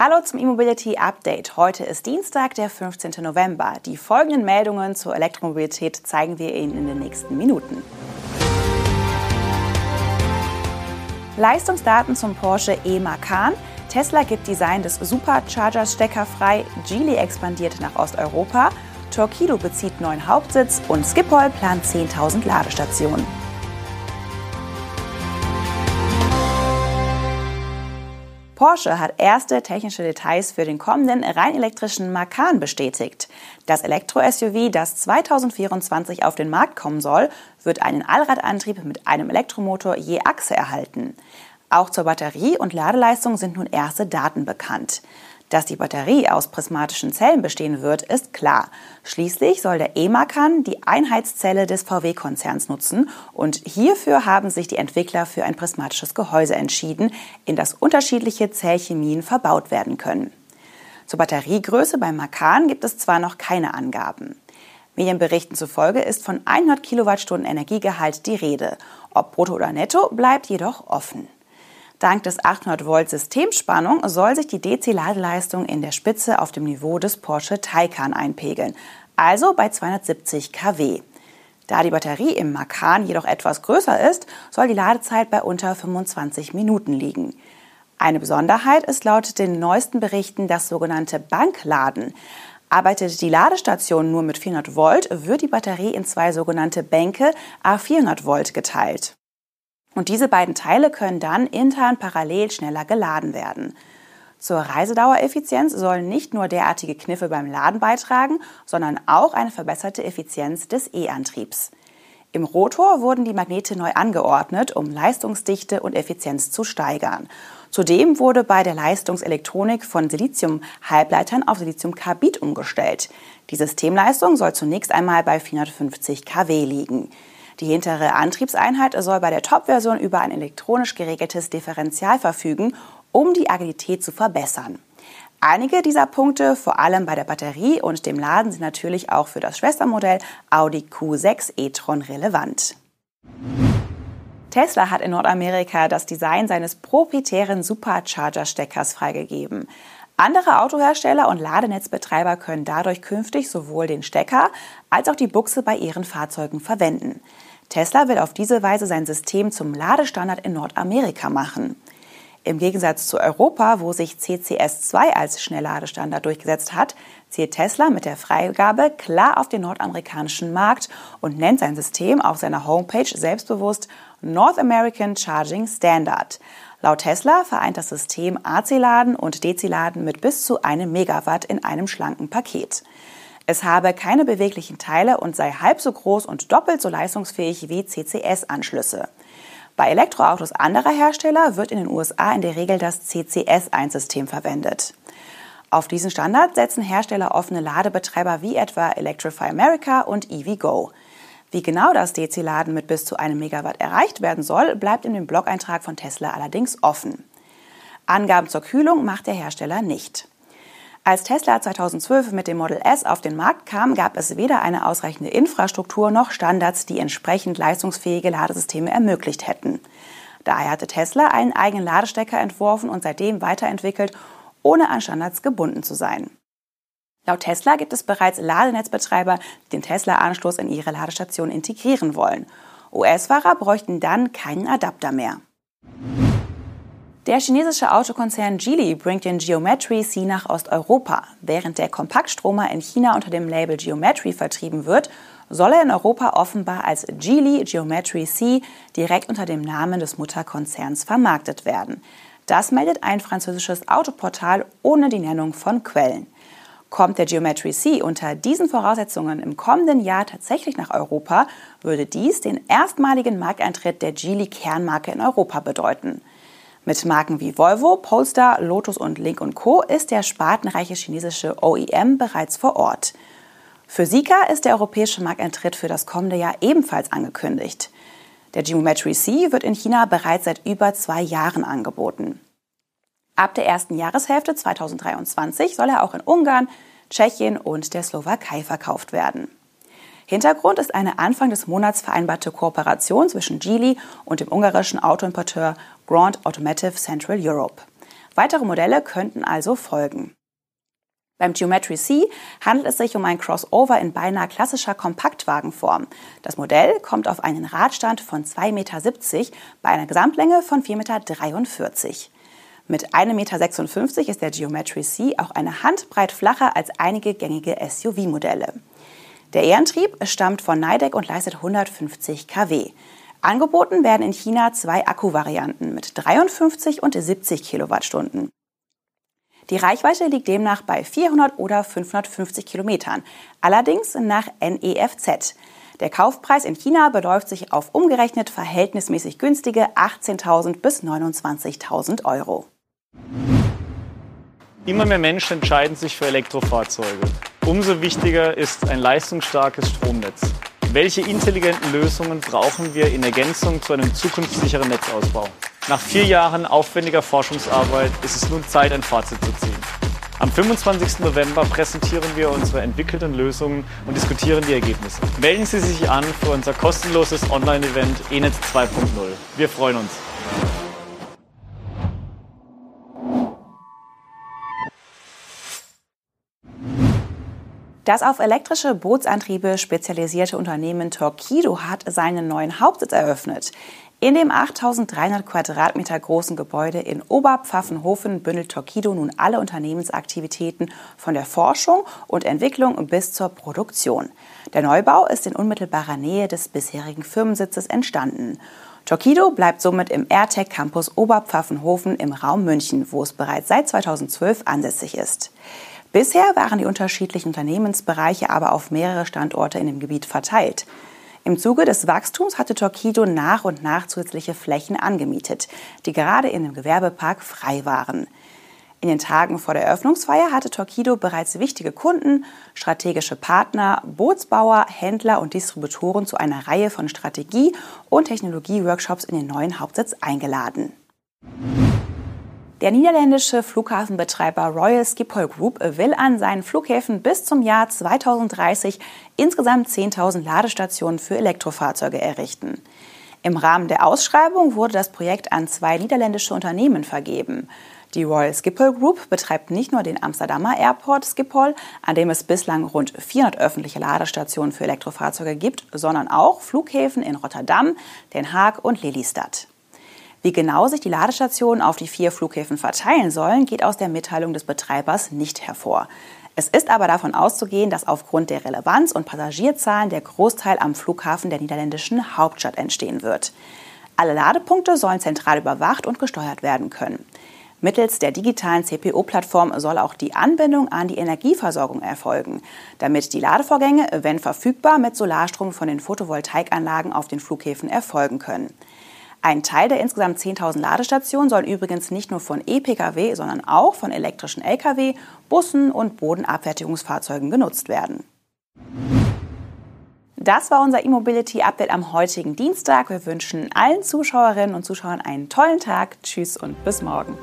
Hallo zum E-Mobility Update. Heute ist Dienstag, der 15. November. Die folgenden Meldungen zur Elektromobilität zeigen wir Ihnen in den nächsten Minuten. Leistungsdaten zum Porsche E-Macan. Tesla gibt Design des Superchargers steckerfrei. Geely expandiert nach Osteuropa. Torquido bezieht neuen Hauptsitz und Schiphol plant 10.000 Ladestationen. Porsche hat erste technische Details für den kommenden rein elektrischen Macan bestätigt. Das Elektro-SUV, das 2024 auf den Markt kommen soll, wird einen Allradantrieb mit einem Elektromotor je Achse erhalten. Auch zur Batterie und Ladeleistung sind nun erste Daten bekannt. Dass die Batterie aus prismatischen Zellen bestehen wird, ist klar. Schließlich soll der E-Macan die Einheitszelle des VW-Konzerns nutzen und hierfür haben sich die Entwickler für ein prismatisches Gehäuse entschieden, in das unterschiedliche Zellchemien verbaut werden können. Zur Batteriegröße beim Macan gibt es zwar noch keine Angaben. Medienberichten zufolge ist von 100 Kilowattstunden Energiegehalt die Rede. Ob brutto oder netto bleibt jedoch offen. Dank des 800 Volt Systemspannung soll sich die DC-Ladeleistung in der Spitze auf dem Niveau des Porsche Taycan einpegeln, also bei 270 kW. Da die Batterie im Macan jedoch etwas größer ist, soll die Ladezeit bei unter 25 Minuten liegen. Eine Besonderheit ist laut den neuesten Berichten das sogenannte Bankladen. Arbeitet die Ladestation nur mit 400 Volt, wird die Batterie in zwei sogenannte Bänke A400 Volt geteilt. Und diese beiden Teile können dann intern parallel schneller geladen werden. Zur Reisedauereffizienz sollen nicht nur derartige Kniffe beim Laden beitragen, sondern auch eine verbesserte Effizienz des E-Antriebs. Im Rotor wurden die Magnete neu angeordnet, um Leistungsdichte und Effizienz zu steigern. Zudem wurde bei der Leistungselektronik von Silizium-Halbleitern auf Siliziumkarbid umgestellt. Die Systemleistung soll zunächst einmal bei 450 kW liegen. Die hintere Antriebseinheit soll bei der Top-Version über ein elektronisch geregeltes Differential verfügen, um die Agilität zu verbessern. Einige dieser Punkte, vor allem bei der Batterie und dem Laden, sind natürlich auch für das Schwestermodell Audi Q6 e-tron relevant. Tesla hat in Nordamerika das Design seines proprietären Supercharger-Steckers freigegeben. Andere Autohersteller und Ladenetzbetreiber können dadurch künftig sowohl den Stecker als auch die Buchse bei ihren Fahrzeugen verwenden. Tesla will auf diese Weise sein System zum Ladestandard in Nordamerika machen. Im Gegensatz zu Europa, wo sich CCS2 als Schnellladestandard durchgesetzt hat, zielt Tesla mit der Freigabe klar auf den nordamerikanischen Markt und nennt sein System auf seiner Homepage selbstbewusst North American Charging Standard. Laut Tesla vereint das System AC-Laden und DC-Laden mit bis zu einem Megawatt in einem schlanken Paket. Es habe keine beweglichen Teile und sei halb so groß und doppelt so leistungsfähig wie CCS-Anschlüsse. Bei Elektroautos anderer Hersteller wird in den USA in der Regel das CCS-1-System verwendet. Auf diesen Standard setzen Hersteller offene Ladebetreiber wie etwa Electrify America und EVgo. Wie genau das DC-Laden mit bis zu einem Megawatt erreicht werden soll, bleibt in dem Blog-Eintrag von Tesla allerdings offen. Angaben zur Kühlung macht der Hersteller nicht. Als Tesla 2012 mit dem Model S auf den Markt kam, gab es weder eine ausreichende Infrastruktur noch Standards, die entsprechend leistungsfähige Ladesysteme ermöglicht hätten. Daher hatte Tesla einen eigenen Ladestecker entworfen und seitdem weiterentwickelt, ohne an Standards gebunden zu sein. Laut Tesla gibt es bereits Ladenetzbetreiber, die den Tesla-Anschluss in ihre Ladestation integrieren wollen. US-Fahrer bräuchten dann keinen Adapter mehr. Der chinesische Autokonzern Geely bringt den Geometry C nach Osteuropa. Während der Kompaktstromer in China unter dem Label Geometry vertrieben wird, soll er in Europa offenbar als Geely Geometry C direkt unter dem Namen des Mutterkonzerns vermarktet werden. Das meldet ein französisches Autoportal ohne die Nennung von Quellen. Kommt der Geometry C unter diesen Voraussetzungen im kommenden Jahr tatsächlich nach Europa, würde dies den erstmaligen Markteintritt der Geely Kernmarke in Europa bedeuten. Mit Marken wie Volvo, Polestar, Lotus und Link Co. ist der spartenreiche chinesische OEM bereits vor Ort. Für Sika ist der europäische Markteintritt für das kommende Jahr ebenfalls angekündigt. Der Geometry C wird in China bereits seit über zwei Jahren angeboten. Ab der ersten Jahreshälfte 2023 soll er auch in Ungarn, Tschechien und der Slowakei verkauft werden. Hintergrund ist eine Anfang des Monats vereinbarte Kooperation zwischen Geely und dem ungarischen Autoimporteur Grand Automotive Central Europe. Weitere Modelle könnten also folgen. Beim Geometry C handelt es sich um ein Crossover in beinahe klassischer Kompaktwagenform. Das Modell kommt auf einen Radstand von 2,70 Meter bei einer Gesamtlänge von 4,43 Meter. Mit 1,56 Meter ist der Geometry C auch eine Handbreit flacher als einige gängige SUV-Modelle. Der E-Antrieb stammt von Nidec und leistet 150 kW. Angeboten werden in China zwei Akkuvarianten mit 53 und 70 Kilowattstunden. Die Reichweite liegt demnach bei 400 oder 550 Kilometern, allerdings nach NEFZ. Der Kaufpreis in China beläuft sich auf umgerechnet verhältnismäßig günstige 18.000 bis 29.000 Euro. Immer mehr Menschen entscheiden sich für Elektrofahrzeuge. Umso wichtiger ist ein leistungsstarkes Stromnetz. Welche intelligenten Lösungen brauchen wir in Ergänzung zu einem zukunftssicheren Netzausbau? Nach vier Jahren aufwendiger Forschungsarbeit ist es nun Zeit, ein Fazit zu ziehen. Am 25. November präsentieren wir unsere entwickelten Lösungen und diskutieren die Ergebnisse. Melden Sie sich an für unser kostenloses Online-Event ENET 2.0. Wir freuen uns. Das auf elektrische Bootsantriebe spezialisierte Unternehmen Torquido hat seinen neuen Hauptsitz eröffnet. In dem 8300 Quadratmeter großen Gebäude in Oberpfaffenhofen bündelt Torquido nun alle Unternehmensaktivitäten von der Forschung und Entwicklung bis zur Produktion. Der Neubau ist in unmittelbarer Nähe des bisherigen Firmensitzes entstanden. Torquido bleibt somit im AirTech Campus Oberpfaffenhofen im Raum München, wo es bereits seit 2012 ansässig ist. Bisher waren die unterschiedlichen Unternehmensbereiche aber auf mehrere Standorte in dem Gebiet verteilt. Im Zuge des Wachstums hatte Torquido nach und nach zusätzliche Flächen angemietet, die gerade in dem Gewerbepark frei waren. In den Tagen vor der Eröffnungsfeier hatte Torquido bereits wichtige Kunden, strategische Partner, Bootsbauer, Händler und Distributoren zu einer Reihe von Strategie- und Technologie-Workshops in den neuen Hauptsitz eingeladen. Der niederländische Flughafenbetreiber Royal Schiphol Group will an seinen Flughäfen bis zum Jahr 2030 insgesamt 10.000 Ladestationen für Elektrofahrzeuge errichten. Im Rahmen der Ausschreibung wurde das Projekt an zwei niederländische Unternehmen vergeben. Die Royal Schiphol Group betreibt nicht nur den Amsterdamer Airport Schiphol, an dem es bislang rund 400 öffentliche Ladestationen für Elektrofahrzeuge gibt, sondern auch Flughäfen in Rotterdam, Den Haag und Lelystad. Wie genau sich die Ladestationen auf die vier Flughäfen verteilen sollen, geht aus der Mitteilung des Betreibers nicht hervor. Es ist aber davon auszugehen, dass aufgrund der Relevanz und Passagierzahlen der Großteil am Flughafen der niederländischen Hauptstadt entstehen wird. Alle Ladepunkte sollen zentral überwacht und gesteuert werden können. Mittels der digitalen CPO-Plattform soll auch die Anbindung an die Energieversorgung erfolgen, damit die Ladevorgänge, wenn verfügbar, mit Solarstrom von den Photovoltaikanlagen auf den Flughäfen erfolgen können. Ein Teil der insgesamt 10.000 Ladestationen soll übrigens nicht nur von E-Pkw, sondern auch von elektrischen Lkw, Bussen und Bodenabfertigungsfahrzeugen genutzt werden. Das war unser E-Mobility-Update am heutigen Dienstag. Wir wünschen allen Zuschauerinnen und Zuschauern einen tollen Tag. Tschüss und bis morgen.